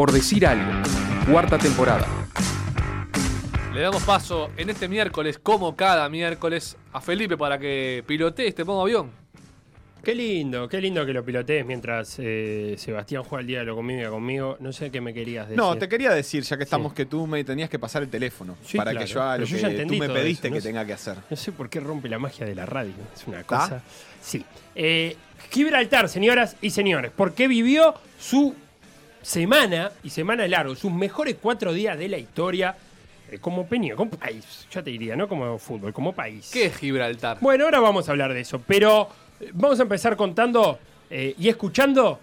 Por decir algo, cuarta temporada. Le damos paso en este miércoles, como cada miércoles, a Felipe para que pilotee este modo avión. Qué lindo, qué lindo que lo pilotees mientras eh, Sebastián juega el día de lo conmigo conmigo. No sé qué me querías decir. No, te quería decir, ya que estamos, que tú me tenías que pasar el teléfono Sí, para claro, que yo haga lo yo que tú me pediste eso, no que sé. tenga que hacer. No sé por qué rompe la magia de la radio. Es una cosa. Sí. Eh, Gibraltar, señoras y señores, porque vivió su semana, y semana largo, sus mejores cuatro días de la historia eh, como peña, como país. Ya te diría, no como fútbol, como país. ¿Qué es Gibraltar? Bueno, ahora vamos a hablar de eso, pero eh, vamos a empezar contando eh, y escuchando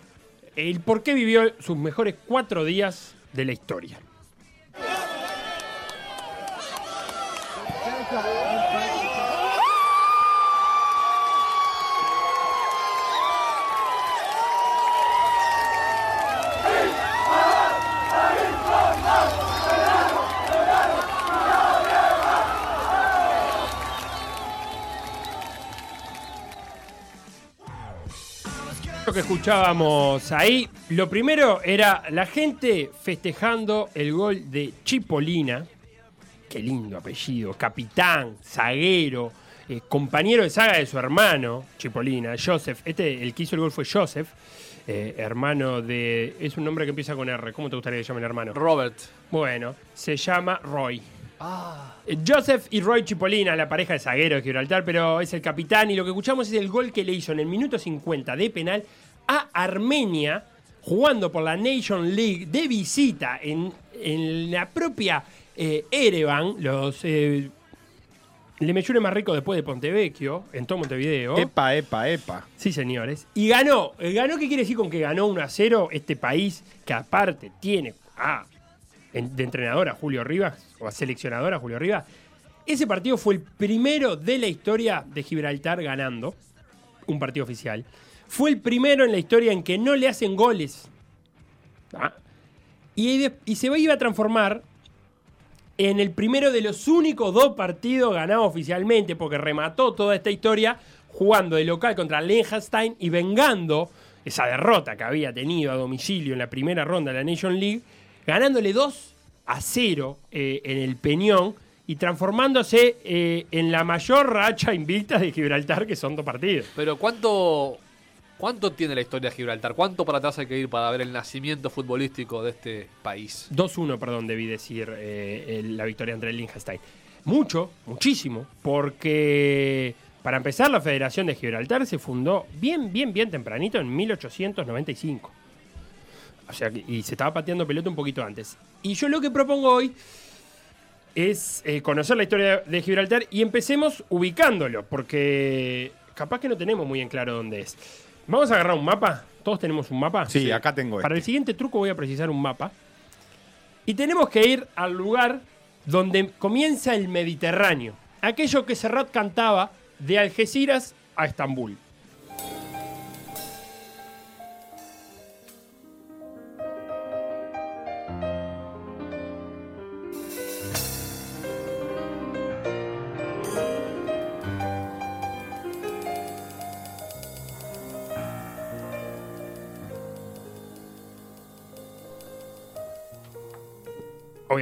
el por qué vivió sus mejores cuatro días de la historia. Que escuchábamos ahí, lo primero era la gente festejando el gol de Chipolina. Qué lindo apellido, capitán, zaguero, eh, compañero de saga de su hermano, Chipolina, Joseph. Este, el que hizo el gol fue Joseph, eh, hermano de. Es un nombre que empieza con R. ¿Cómo te gustaría que llame el hermano? Robert. Bueno, se llama Roy. Eh, Joseph y Roy Chipolina, la pareja de zaguero de Gibraltar, pero es el capitán y lo que escuchamos es el gol que le hizo en el minuto 50 de penal a Armenia jugando por la Nation League de visita en, en la propia eh, Erevan, los eh, Le Mejure más rico después de Pontevecchio, en todo Montevideo. Epa, epa, epa. Sí, señores. Y ganó. Eh, ¿Ganó qué quiere decir con que ganó 1 a 0 este país que aparte tiene a, de entrenador a Julio Rivas, o a seleccionador a Julio Rivas? Ese partido fue el primero de la historia de Gibraltar ganando un partido oficial. Fue el primero en la historia en que no le hacen goles. ¿Ah? Y, se iba a transformar en el primero de los únicos dos partidos ganados oficialmente, porque remató toda esta historia jugando de local contra Liechtenstein y vengando esa derrota que había tenido a domicilio en la primera ronda de la Nation League, ganándole 2 a 0 eh, en el Peñón y transformándose eh, en la mayor racha invicta de Gibraltar, que son dos partidos. Pero ¿cuánto, ¿cuánto tiene la historia de Gibraltar? ¿Cuánto para atrás hay que ir para ver el nacimiento futbolístico de este país? 2-1, perdón, debí decir eh, el- la victoria entre el Liechtenstein. Mucho, muchísimo, porque para empezar la Federación de Gibraltar se fundó bien, bien, bien tempranito en 1895. O sea, y se estaba pateando pelota un poquito antes. Y yo lo que propongo hoy es eh, conocer la historia de Gibraltar y empecemos ubicándolo, porque capaz que no tenemos muy en claro dónde es. Vamos a agarrar un mapa. ¿Todos tenemos un mapa? Sí, acá tengo Para este. el siguiente truco voy a precisar un mapa. Y tenemos que ir al lugar donde comienza el Mediterráneo. Aquello que Serrat cantaba de Algeciras a Estambul.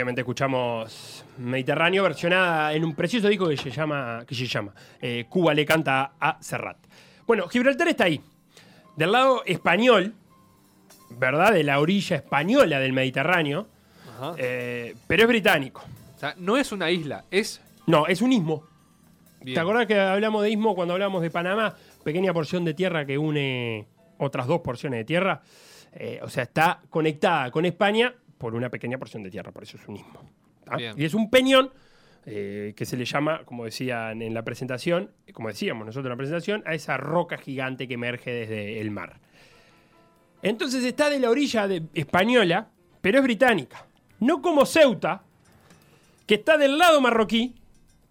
Obviamente escuchamos Mediterráneo versionada en un precioso disco que se llama, que se llama eh, Cuba le canta a Serrat. Bueno, Gibraltar está ahí. Del lado español, ¿verdad? De la orilla española del Mediterráneo, Ajá. eh, pero es británico. O sea, no es una isla, es... No, es un istmo. Bien. ¿Te acordás que hablamos de istmo cuando hablamos de Panamá? Pequeña porción de tierra que une otras dos porciones de tierra. Eh, o sea, está conectada con España por una pequeña porción de tierra, por eso es un istmo. Bien. Y es un peñón eh, que se le llama, como decían en la presentación, como decíamos nosotros en la presentación, a esa roca gigante que emerge desde el mar. Entonces está de la orilla de- española, pero es británica. No como Ceuta, que está del lado marroquí,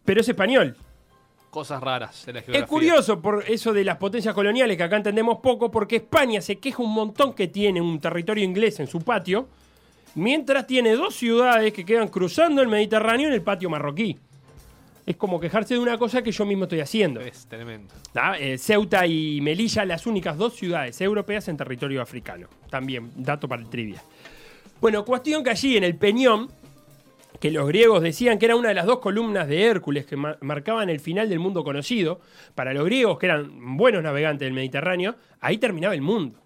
pero es español. Cosas raras de la geografía. Es curioso por eso de las potencias coloniales que acá entendemos poco, porque España se queja un montón que tiene un territorio inglés en su patio, mientras tiene dos ciudades que quedan cruzando el Mediterráneo en el patio marroquí. Es como quejarse de una cosa que yo mismo estoy haciendo. Es tremendo. Eh, Ceuta y Melilla, las únicas dos ciudades europeas en territorio africano. También, dato para el trivia. Bueno, cuestión que allí en el Peñón, que los griegos decían que era una de las dos columnas de Hércules que ma- marcaban el final del mundo conocido, para los griegos que eran buenos navegantes del Mediterráneo, ahí terminaba el mundo.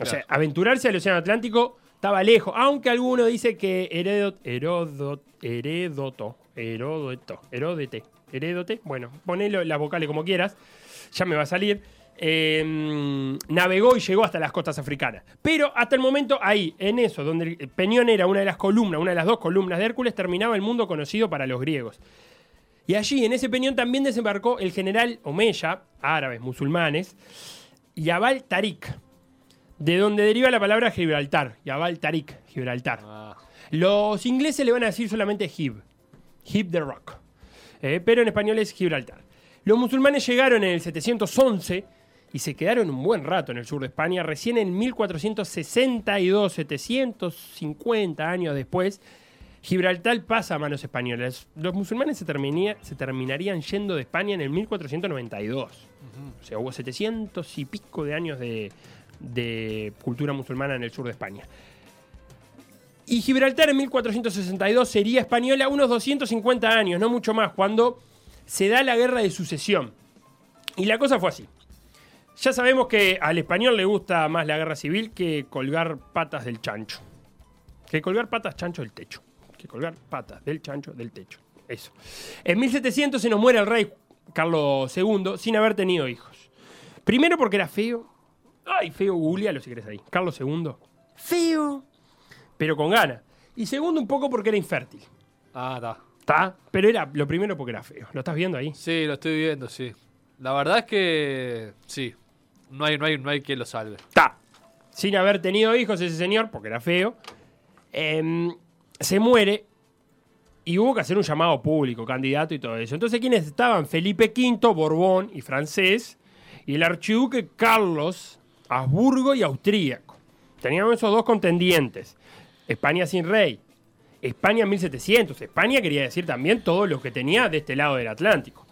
O sea, aventurarse al Océano Atlántico estaba lejos, aunque alguno dice que Herodot, Herodot, Heródoto, Heródoto, Heródete, Heródote, bueno, ponelo las vocales como quieras, ya me va a salir. eh, navegó y llegó hasta las costas africanas. Pero hasta el momento, ahí, en eso, donde el Peñón era una de las columnas, una de las dos columnas de Hércules, terminaba el mundo conocido para los griegos. Y allí, en ese peñón, también desembarcó el general Omeya, árabes, musulmanes, Yabal Tarik, de donde deriva la palabra Gibraltar. Yabal Tarik, Gibraltar. Ah, Los ingleses le van a decir solamente Gib, Gib the Rock, Eh, pero en español es Gibraltar. Los musulmanes llegaron en el 711 y se quedaron un buen rato en el sur de España. Recién en 1462, 750 años después, Gibraltar pasa a manos españolas. Los musulmanes se, terminía- se terminarían yendo de España en el 1492. O sea, hubo 700 y pico de años de, de cultura musulmana en el sur de España. Y Gibraltar en 1462 sería española unos 250 años, no mucho más, cuando se da la guerra de sucesión. Y la cosa fue así. Ya sabemos que al español le gusta más la guerra civil que colgar patas del chancho. Que colgar patas chancho del techo. Que colgar patas del chancho del techo. Eso. En 1700 se nos muere el rey Carlos II sin haber tenido hijos. Primero porque era feo. Ay, feo, googlealo si querés ahí. Carlos II. Feo. Pero con ganas. Y segundo, un poco porque era infértil. ah, está. ¿Está? Pero era lo primero porque era feo. ¿Lo estás viendo ahí? Sí, lo estoy viendo, sí. La verdad es que sí. No hay, no hay, no hay quien lo salve. Está. Sin haber tenido hijos ese señor, porque era feo. em, se muere. Y hubo que hacer un llamado público, candidato y todo eso. Entonces, ¿quiénes estaban? Felipe V, Borbón y francés. Y el archiduque Carlos, Habsburgo y austríaco. Teníamos esos dos contendientes. España sin rey. España en 1700. España quería decir también todos los que tenía de este lado del Atlántico.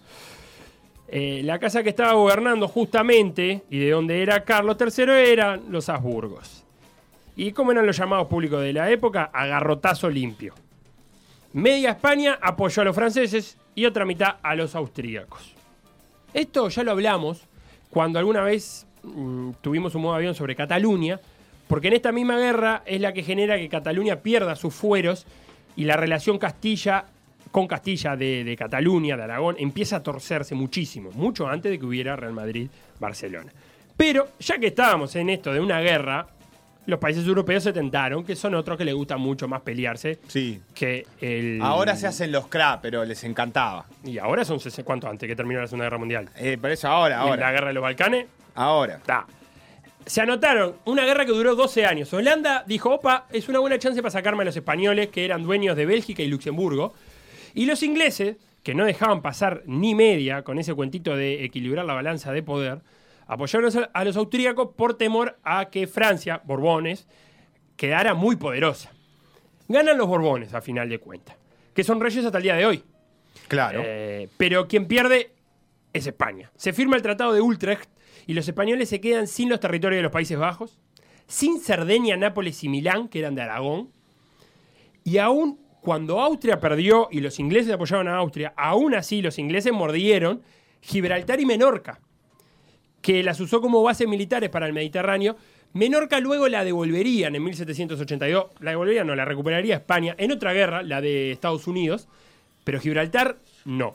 Eh, la casa que estaba gobernando justamente y de donde era Carlos III eran los Habsburgos. ¿Y cómo eran los llamados públicos de la época? Agarrotazo limpio. Media España apoyó a los franceses y otra mitad a los austríacos. Esto ya lo hablamos cuando alguna vez mm, tuvimos un modo avión sobre Cataluña, porque en esta misma guerra es la que genera que Cataluña pierda sus fueros y la relación Castilla con Castilla de, de Cataluña, de Aragón, empieza a torcerse muchísimo, mucho antes de que hubiera Real Madrid-Barcelona. Pero ya que estábamos en esto de una guerra, los países europeos se tentaron, que son otros que les gusta mucho más pelearse Sí. que el... Ahora se hacen los CRA, pero les encantaba. Y ahora son, ¿cuánto antes que terminó la Segunda Guerra Mundial? Eh, por eso ahora, Y la ahora. Guerra de los Balcanes, Ahora. Ta. Se anotaron una guerra que duró 12 años. Holanda dijo, opa, es una buena chance para sacarme a los españoles que eran dueños de Bélgica y Luxemburgo. Y los ingleses, que no dejaban pasar ni media con ese cuentito de equilibrar la balanza de poder, apoyaron a los austríacos por temor a que Francia, Borbones, quedara muy poderosa. Ganan los Borbones, a final de cuentas, que son reyes hasta el día de hoy. Claro. Eh, pero quien pierde es España. Se firma el Tratado de Utrecht y los españoles se quedan sin los territorios de los Países Bajos, sin Cerdeña, Nápoles y Milán, que eran de Aragón. Y aún cuando Austria perdió y los ingleses apoyaron a Austria, aún así los ingleses mordieron Gibraltar y Menorca, que las usó como bases militares para el Mediterráneo. Menorca luego la devolverían en 1782, la devolverían, no, la recuperaría España en otra guerra, la de Estados Unidos, pero Gibraltar no.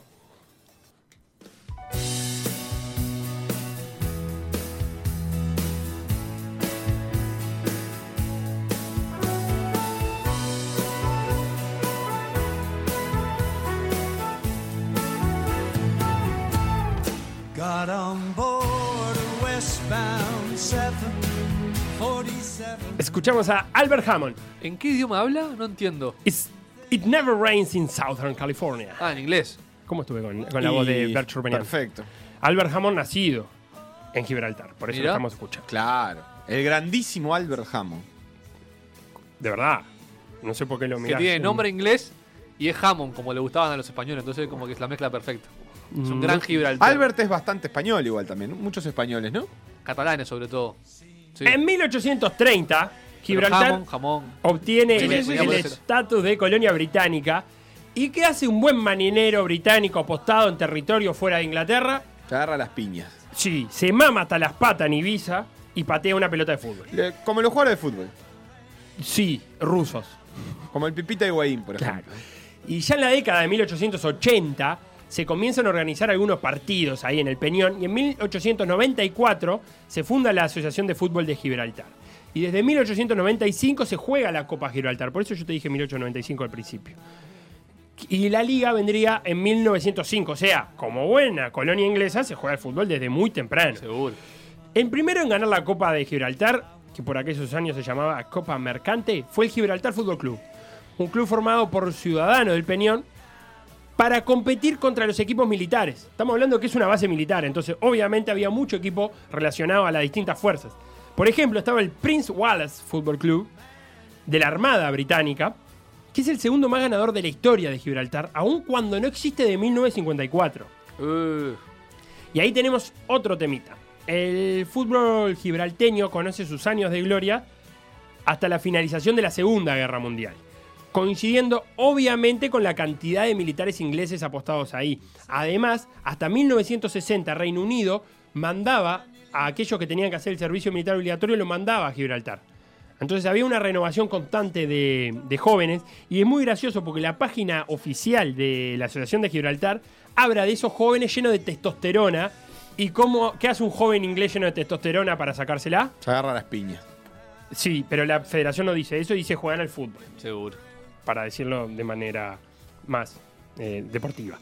Escuchamos a Albert Hammond. ¿En qué idioma habla? No entiendo. It's- It never rains in Southern California. Ah, en inglés. ¿Cómo estuve con, con la voz de Bert Urbanian? Perfecto. Albert Hammond nacido en Gibraltar, por eso lo estamos escuchando. Claro. El grandísimo Albert Hammond. De verdad. No sé por qué lo Que mirás. tiene nombre inglés y es Hammond, como le gustaban a los españoles. Entonces, como que es la mezcla perfecta. Es un Mm, gran Gibraltar. Albert es bastante español igual también. Muchos españoles, ¿no? Catalanes, sobre todo. Sí. En 1830, Gibraltar Jamón, jamón. obtiene Sí, el sí, estatus de colonia británica. ¿Y qué hace un buen marinero británico apostado en territorio fuera de Inglaterra? Se agarra las piñas. Sí, se mama hasta las patas en Ibiza y patea una pelota de fútbol. Le- como los jugadores de fútbol. Sí, rusos. Como el Pipita Higuaín, por Claro. ejemplo. Y ya en la década de 1880 se comienzan a organizar algunos partidos ahí en el Peñón y en 1894 se funda la Asociación de Fútbol de Gibraltar. Y desde 1895 se juega la Copa Gibraltar, por eso yo te dije 1895 al principio. Y la liga vendría en 1905, o sea, como buena colonia inglesa se juega el fútbol desde muy temprano. Seguro. El primero en ganar la Copa de Gibraltar, que por aquellos años se llamaba Copa Mercante, fue el Gibraltar Fútbol Club. Un club formado por ciudadanos del Peñón para competir contra los equipos militares. Estamos hablando que es una base militar, entonces obviamente había mucho equipo relacionado a las distintas fuerzas. Por ejemplo, estaba el Prince Wallace Football Club de la Armada Británica, que es el segundo más ganador de la historia de Gibraltar, aun cuando no existe de 1954. Uh, Y ahí tenemos otro temita. El fútbol gibralteño conoce sus años de gloria hasta la finalización de la Segunda Guerra Mundial, coincidiendo obviamente con la cantidad de militares ingleses apostados ahí. Además, hasta 1960 Reino Unido mandaba a aquellos que tenían que hacer el servicio militar obligatorio, lo mandaba a Gibraltar. Entonces había una renovación constante de, de jóvenes y es muy gracioso porque la página oficial de la Asociación de Gibraltar habla de esos jóvenes llenos de testosterona y cómo, qué hace un joven inglés lleno de testosterona para sacársela. Se agarra las piñas. Sí, pero la federación no dice eso, dice juegan al fútbol, seguro. Para decirlo de manera más eh, deportiva.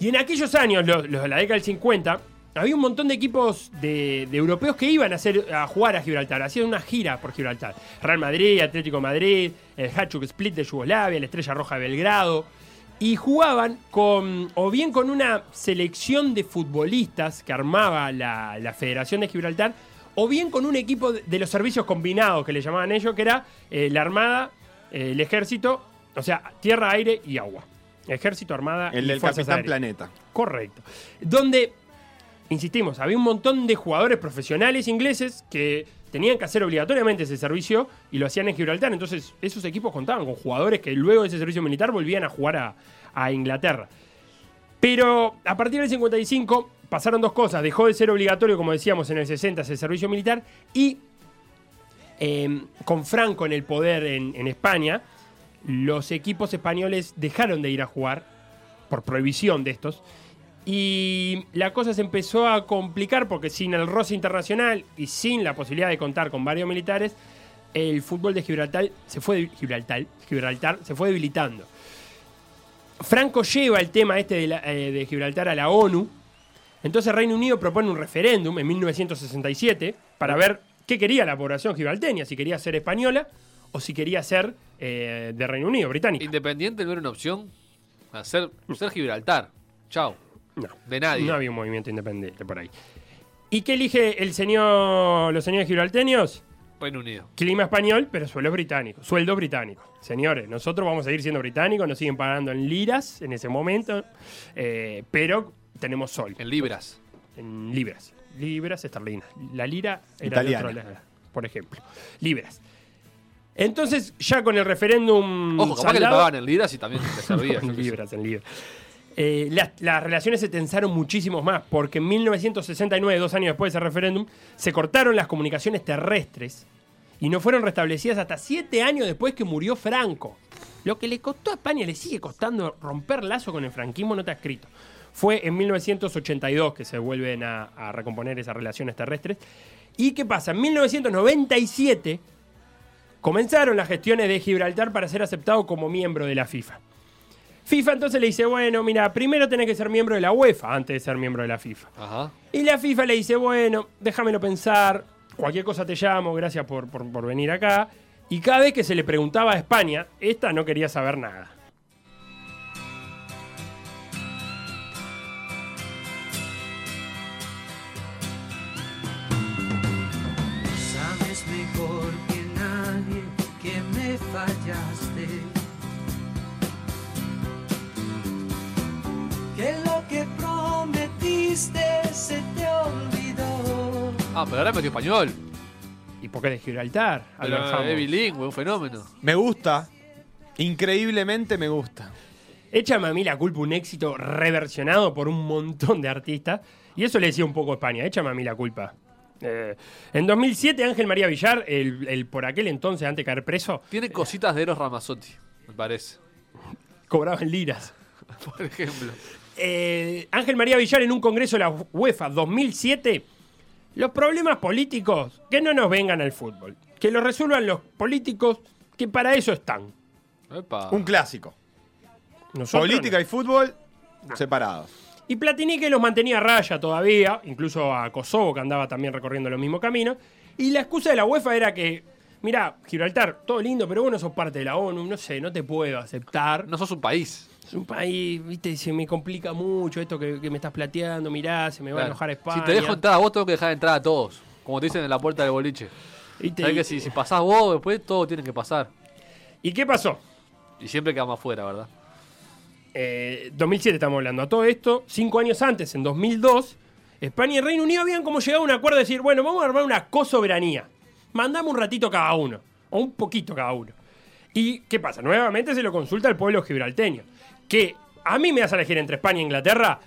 Y en aquellos años, los, de la década del 50, había un montón de equipos de, europeos que iban a, hacer, a jugar a Gibraltar, hacían una gira por Gibraltar. Real Madrid, Atlético Madrid, el Hajduk Split de Yugoslavia, la Estrella Roja de Belgrado. Y jugaban con, o bien con una selección de futbolistas que armaba la, Federación de Gibraltar, o bien con un equipo de, los servicios combinados que le llamaban ellos, que era eh, la Armada, el Ejército, o sea, tierra, aire y agua. Ejército, Armada El y del Fuerzas Capitán Aéreas. Planeta. Correcto. Donde, insistimos, había un montón de jugadores profesionales ingleses que tenían que hacer obligatoriamente ese servicio y lo hacían en Gibraltar. Entonces, esos equipos contaban con jugadores que luego de ese servicio militar volvían a jugar a, a Inglaterra. Pero a partir del 55 pasaron dos cosas. Dejó de ser obligatorio, como decíamos, en el 60 ese servicio militar y eh, con Franco en el poder en, España, los equipos españoles dejaron de ir a jugar por prohibición de estos. Y la cosa se empezó a complicar porque sin el roce internacional y sin la posibilidad de contar con varios militares, el fútbol de Gibraltar se fue, Gibraltar, Gibraltar se fue debilitando. Franco lleva el tema este eh, de Gibraltar a la ONU. Entonces Reino Unido propone un referéndum en 1967 para ver qué quería la población gibralteña, si quería ser española o si quería ser eh, de Reino Unido, británica. Independiente no era una opción. Hacer, ser Gibraltar. Chao. No. De nadie. No había un movimiento independiente por ahí. ¿Y qué elige el señor, los señores gibralteños? Reino Unido. Clima español, pero sueldos británicos. Sueldo británico. Señores, nosotros vamos a seguir siendo británicos, nos siguen pagando en liras en ese momento, eh, pero tenemos sol. En libras. En libras. Libras esterlinas. La lira era Italiana. de otro lado, por ejemplo. Libras. Entonces, ya con el referéndum. Ojo, capaz que le pagaban en libras y también te servía. en libras, en libras. Eh, las, las relaciones se tensaron muchísimos más, porque en 1969, dos años después de ese referéndum, se cortaron las comunicaciones terrestres y no fueron restablecidas hasta siete años después que murió Franco. Lo que le costó a España, le sigue costando romper lazo con el franquismo, no está escrito. Fue en 1982 que se vuelven a, a recomponer esas relaciones terrestres. ¿Y qué pasa? En 1997 comenzaron las gestiones de Gibraltar para ser aceptado como miembro de la FIFA. FIFA entonces le dice, bueno, mira, primero tenés que ser miembro de la UEFA antes de ser miembro de la FIFA. Ajá. Y la FIFA le dice, bueno, déjamelo pensar, cualquier cosa te llamo, gracias por, por- por venir acá. Y cada vez que se le preguntaba a España, esta no quería saber nada. Prometiste se te olvidó. Ah, pero ahora metió español. Y porque es de Gibraltar. Albert Pero Hammond. es bilingüe, un fenómeno. Me gusta. Increíblemente me gusta. Échame a mí la culpa un éxito reversionado por un montón de artistas. Y eso le decía un poco a España. Échame a mí la culpa. Eh, en 2007, Ángel María Villar, el, el por aquel entonces, antes de caer preso, Tiene cositas de Eros Ramazzotti, me parece. cobraba en liras. Por ejemplo. Eh, Ángel María Villar en un congreso de la UEFA 2007, los problemas políticos, que no nos vengan al fútbol, que los resuelvan los políticos, que para eso están. Epa. Un clásico. Nosotros Política no. y fútbol separados. Y Platini que los mantenía a raya todavía, incluso a Kosovo que andaba también recorriendo los mismos caminos. Y la excusa de la UEFA era que, mira, Gibraltar, todo lindo, pero vos no sos parte de la ONU, no sé, no te puedo aceptar. No sos un país. Es un país, viste, se me complica mucho esto que, que me estás plateando, mirá, se me va a enojar España. Si te dejo entrar a vos, tengo que dejar entrar a todos. Como te dicen en la puerta del boliche. ¿Viste? Sabés que si, si pasás vos, después todo tiene que pasar. ¿Y qué pasó? Y siempre quedamos afuera, ¿verdad? Eh, 2007 estamos hablando. A todo esto, cinco años antes, en 2002, España y Reino Unido habían como llegado a un acuerdo de decir, bueno, vamos a armar una cosoberanía. Mandamos un ratito cada uno, o un poquito cada uno. ¿Y qué pasa? Nuevamente se lo consulta al pueblo gibralteño. Que a mí me das a elegir entre España e Inglaterra,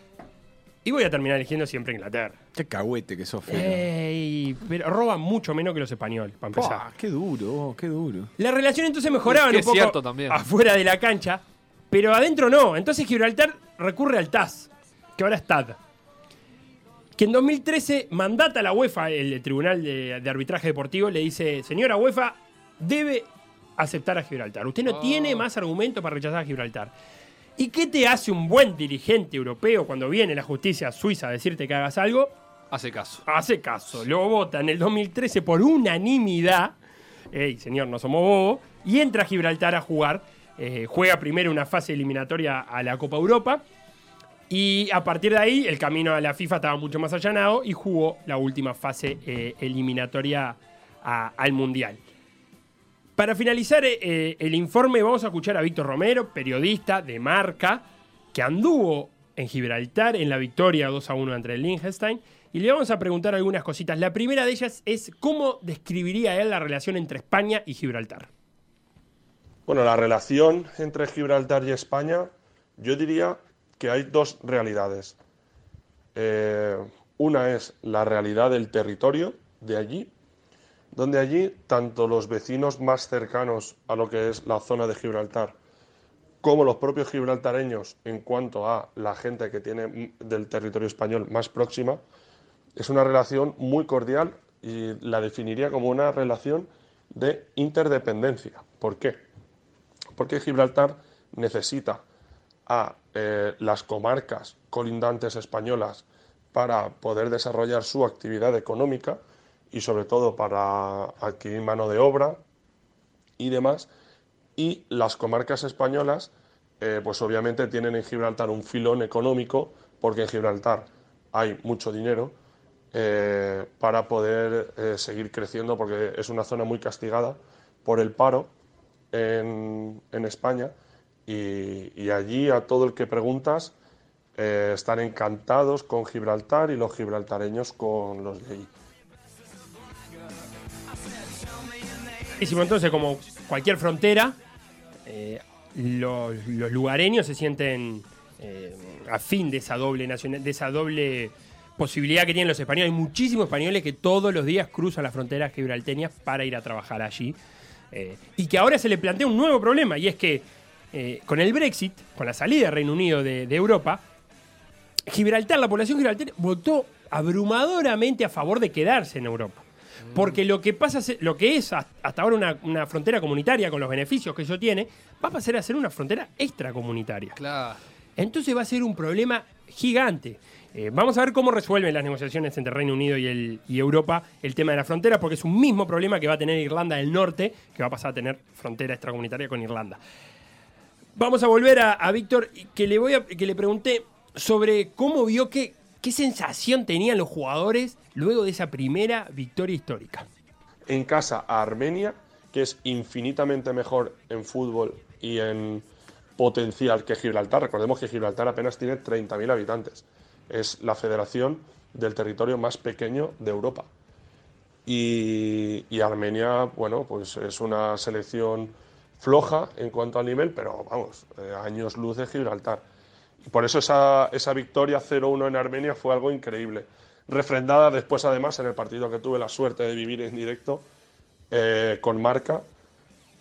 y voy a terminar eligiendo siempre Inglaterra. Qué cagüete que sos. Ey, pero roban mucho menos que los españoles, para empezar. Pua, qué duro, oh, qué duro. La relación entonces mejoraba Que un es poco cierto también. afuera de la cancha, pero adentro no. Entonces Gibraltar recurre al TAS, que ahora es TAD. Que en 2013 mandata a la UEFA, el Tribunal de, de Arbitraje Deportivo, le dice, señora UEFA, debe aceptar a Gibraltar. Usted no Oh. tiene más argumento para rechazar a Gibraltar. ¿Y qué te hace un buen dirigente europeo cuando viene la justicia suiza a decirte que hagas algo? Hace caso. hace caso, lo vota en el 2013 por unanimidad. Ey, señor, no somos bobos. Y entra a Gibraltar a jugar. Eh, juega primero una fase eliminatoria a la Copa Europa. Y a partir de ahí, el camino a la FIFA estaba mucho más allanado y jugó la última fase eh, eliminatoria a- al Mundial. Para finalizar eh, eh, el informe, vamos a escuchar a Víctor Romero, periodista de marca, que anduvo en Gibraltar en la victoria 2 a 1 entre el Liechtenstein. Y le vamos a preguntar algunas cositas. La primera de ellas es cómo describiría él la relación entre España y Gibraltar. Bueno, la relación entre Gibraltar y España, yo diría que hay dos realidades. Eh, una es la realidad del territorio de allí, donde allí tanto los vecinos más cercanos a lo que es la zona de Gibraltar, como los propios gibraltareños en cuanto a la gente que tiene del territorio español más próxima, es una relación muy cordial y la definiría como una relación de interdependencia. ¿Por qué? Porque Gibraltar necesita a eh, las comarcas colindantes españolas para poder desarrollar su actividad económica y sobre todo para adquirir mano de obra y demás. Y las comarcas españolas, eh, pues obviamente tienen en Gibraltar un filón económico, porque en Gibraltar hay mucho dinero eh, para poder eh, seguir creciendo, porque es una zona muy castigada por el paro en, en España. Y, y allí a todo el que preguntas están encantados con Gibraltar y los gibraltareños con los de allí. Entonces, como cualquier frontera, eh, los, lugareños se sienten eh, a fin de esa doble posibilidad que tienen los españoles. Hay muchísimos españoles que todos los días cruzan las fronteras gibralteñas para ir a trabajar allí. Eh, y que ahora se le plantea un nuevo problema, y es que eh, con el Brexit, con la salida del Reino Unido de, Europa, Gibraltar, la población gibraltaria votó abrumadoramente a favor de quedarse en Europa. Porque lo que pasa, lo que es hasta ahora una, una frontera comunitaria con los beneficios que eso tiene, va a pasar a ser una frontera extracomunitaria. Claro. Entonces va a ser un problema gigante. Eh, vamos a ver cómo resuelven las negociaciones entre Reino Unido y, el- y Europa el tema de la frontera, porque es un mismo problema que va a tener Irlanda del Norte, que va a pasar a tener frontera extracomunitaria con Irlanda. Vamos a volver a, a Víctor, que le, voy a, que le pregunté sobre cómo vio que, qué sensación tenían los jugadores luego de esa primera victoria histórica. en casa a Armenia, que es infinitamente mejor en fútbol y en potencial que Gibraltar. Recordemos que Gibraltar apenas tiene 30.000 habitantes. Es la federación del territorio más pequeño de Europa. Y, Armenia, bueno, pues es una selección floja en cuanto al nivel, pero vamos, eh, años luz de Gibraltar. Por eso esa, esa victoria 0-1 en Armenia fue algo increíble. Refrendada después, además, en el partido que tuve la suerte de vivir en directo eh, con marca,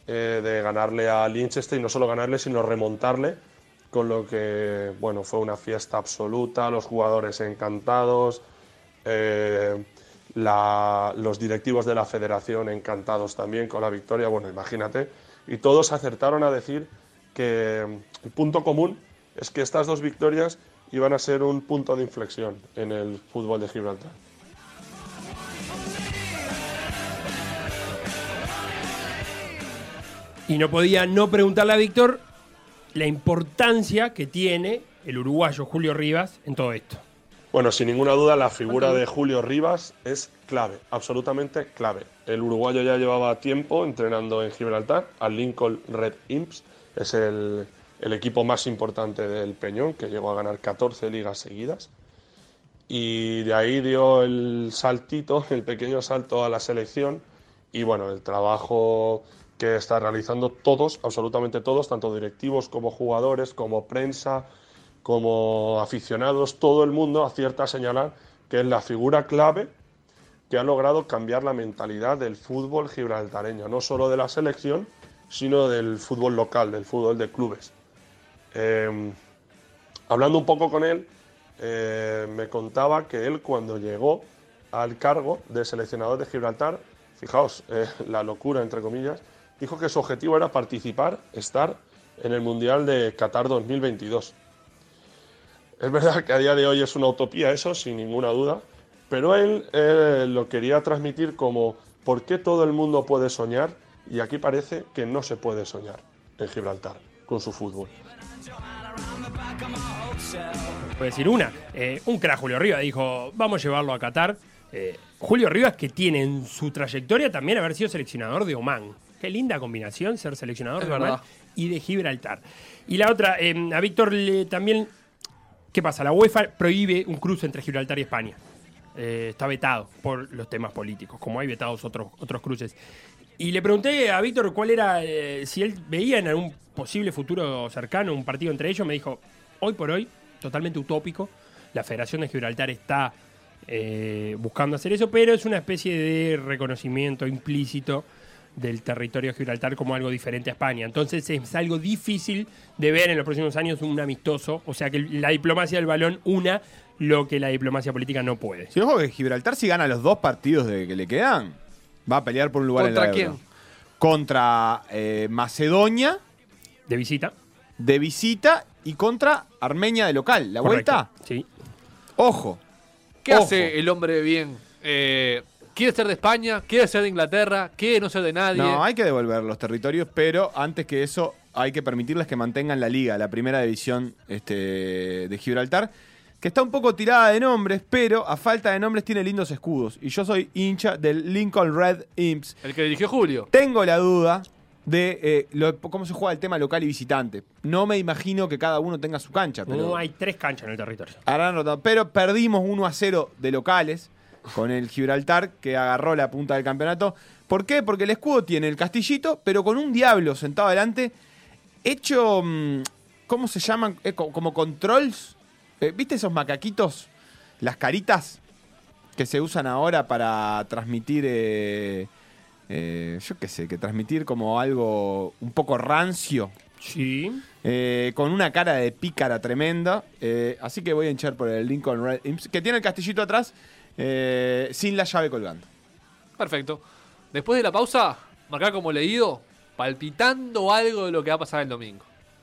eh, de ganarle a Liechtenstein, y no solo ganarle, sino remontarle, con lo que, bueno, fue una fiesta absoluta, los jugadores encantados, eh, los directivos de la federación encantados también con la victoria, bueno, imagínate, y todos acertaron a decir que el punto común es que estas dos victorias iban a ser un punto de inflexión en el fútbol de Gibraltar. Y no podía no preguntarle a Víctor la importancia que tiene el uruguayo Julio Rivas en todo esto. Bueno, sin ninguna duda la figura de Julio Rivas es clave, absolutamente clave. El uruguayo ya llevaba tiempo entrenando en Gibraltar, al Lincoln Red Imps, es el, el equipo más importante del Peñón, que llegó a ganar 14 ligas seguidas. Y de ahí dio el saltito, el pequeño salto a la selección. Y bueno, el trabajo que está realizando todos, absolutamente todos, tanto directivos como jugadores, como prensa, como aficionados, todo el mundo acierta a señalar que es la figura clave que ha logrado cambiar la mentalidad del fútbol gibraltareño, no solo de la selección, sino del fútbol local, del fútbol de clubes. Eh, hablando un poco con él, eh, me contaba que él cuando llegó al cargo de seleccionador de Gibraltar, fijaos, eh, la locura entre comillas, dijo que su objetivo era participar, estar en el Mundial de Qatar 2022. Es verdad que a día de hoy es una utopía eso, sin ninguna duda, pero él eh, lo quería transmitir como por qué todo el mundo puede soñar y aquí parece que no se puede soñar en Gibraltar con su fútbol. Voy a decir una. Eh, un crack Julio Rivas dijo, vamos a llevarlo a Qatar. Eh, Julio Rivas que tiene en su trayectoria también haber sido seleccionador de Oman. Qué linda combinación ser seleccionador Es de Oman y de Gibraltar. Y la otra, eh, a Víctor le, también... ¿Qué pasa? La UEFA prohíbe un cruce entre Gibraltar y España. Eh, está vetado por los temas políticos, como hay vetados otros, otros cruces. Y le pregunté a Víctor cuál era, eh, si él veía en algún posible futuro cercano un partido entre ellos. Me dijo, hoy por hoy, totalmente utópico. La Federación de Gibraltar está eh, buscando hacer eso, pero es una especie de reconocimiento implícito del territorio de Gibraltar como algo diferente a España. Entonces es algo difícil de ver en los próximos años un amistoso. O sea que la diplomacia del balón una lo que la diplomacia política no puede. Si ojo que Gibraltar si gana los dos partidos de que le quedan, va a pelear por un lugar ¿Contra en la Euro. quién? Contra eh, Macedonia De visita. de visita y contra Armenia de local. ¿La Correcto. vuelta? Sí. Ojo. ¿Qué Ojo. hace el hombre de bien? Eh, ¿Quiere ser de España? ¿Quiere ser de Inglaterra? ¿Quiere no ser de nadie? No, hay que devolver los territorios, pero antes que eso hay que permitirles que mantengan la liga, la primera división este, de Gibraltar, que está un poco tirada de nombres, pero a falta de nombres tiene lindos escudos. Y yo soy hincha del Lincoln Red Imps. El que dirigió Julio. Tengo la duda de eh, lo- cómo se juega el tema local y visitante. No me imagino que cada uno tenga su cancha, pero No hay tres canchas en el territorio. Pero perdimos 1 a 0 de locales con el Gibraltar que agarró la punta del campeonato. ¿Por qué? Porque el escudo tiene el castillito, pero con un diablo sentado adelante, hecho. mm, ¿Cómo se llaman? Eh, co- como controls. Eh, ¿Viste esos macaquitos? Las caritas que se usan ahora para transmitir. eh, eh, yo qué sé, que transmitir como algo un poco rancio. Sí. Eh, con una cara de pícara tremenda. eh, así que voy a hinchar por el Lincoln Red Imps, que tiene el castillito atrás, eh, sin la llave colgando. Perfecto. Después de la pausa, marcar como leído, palpitando algo de lo que va a pasar el domingo.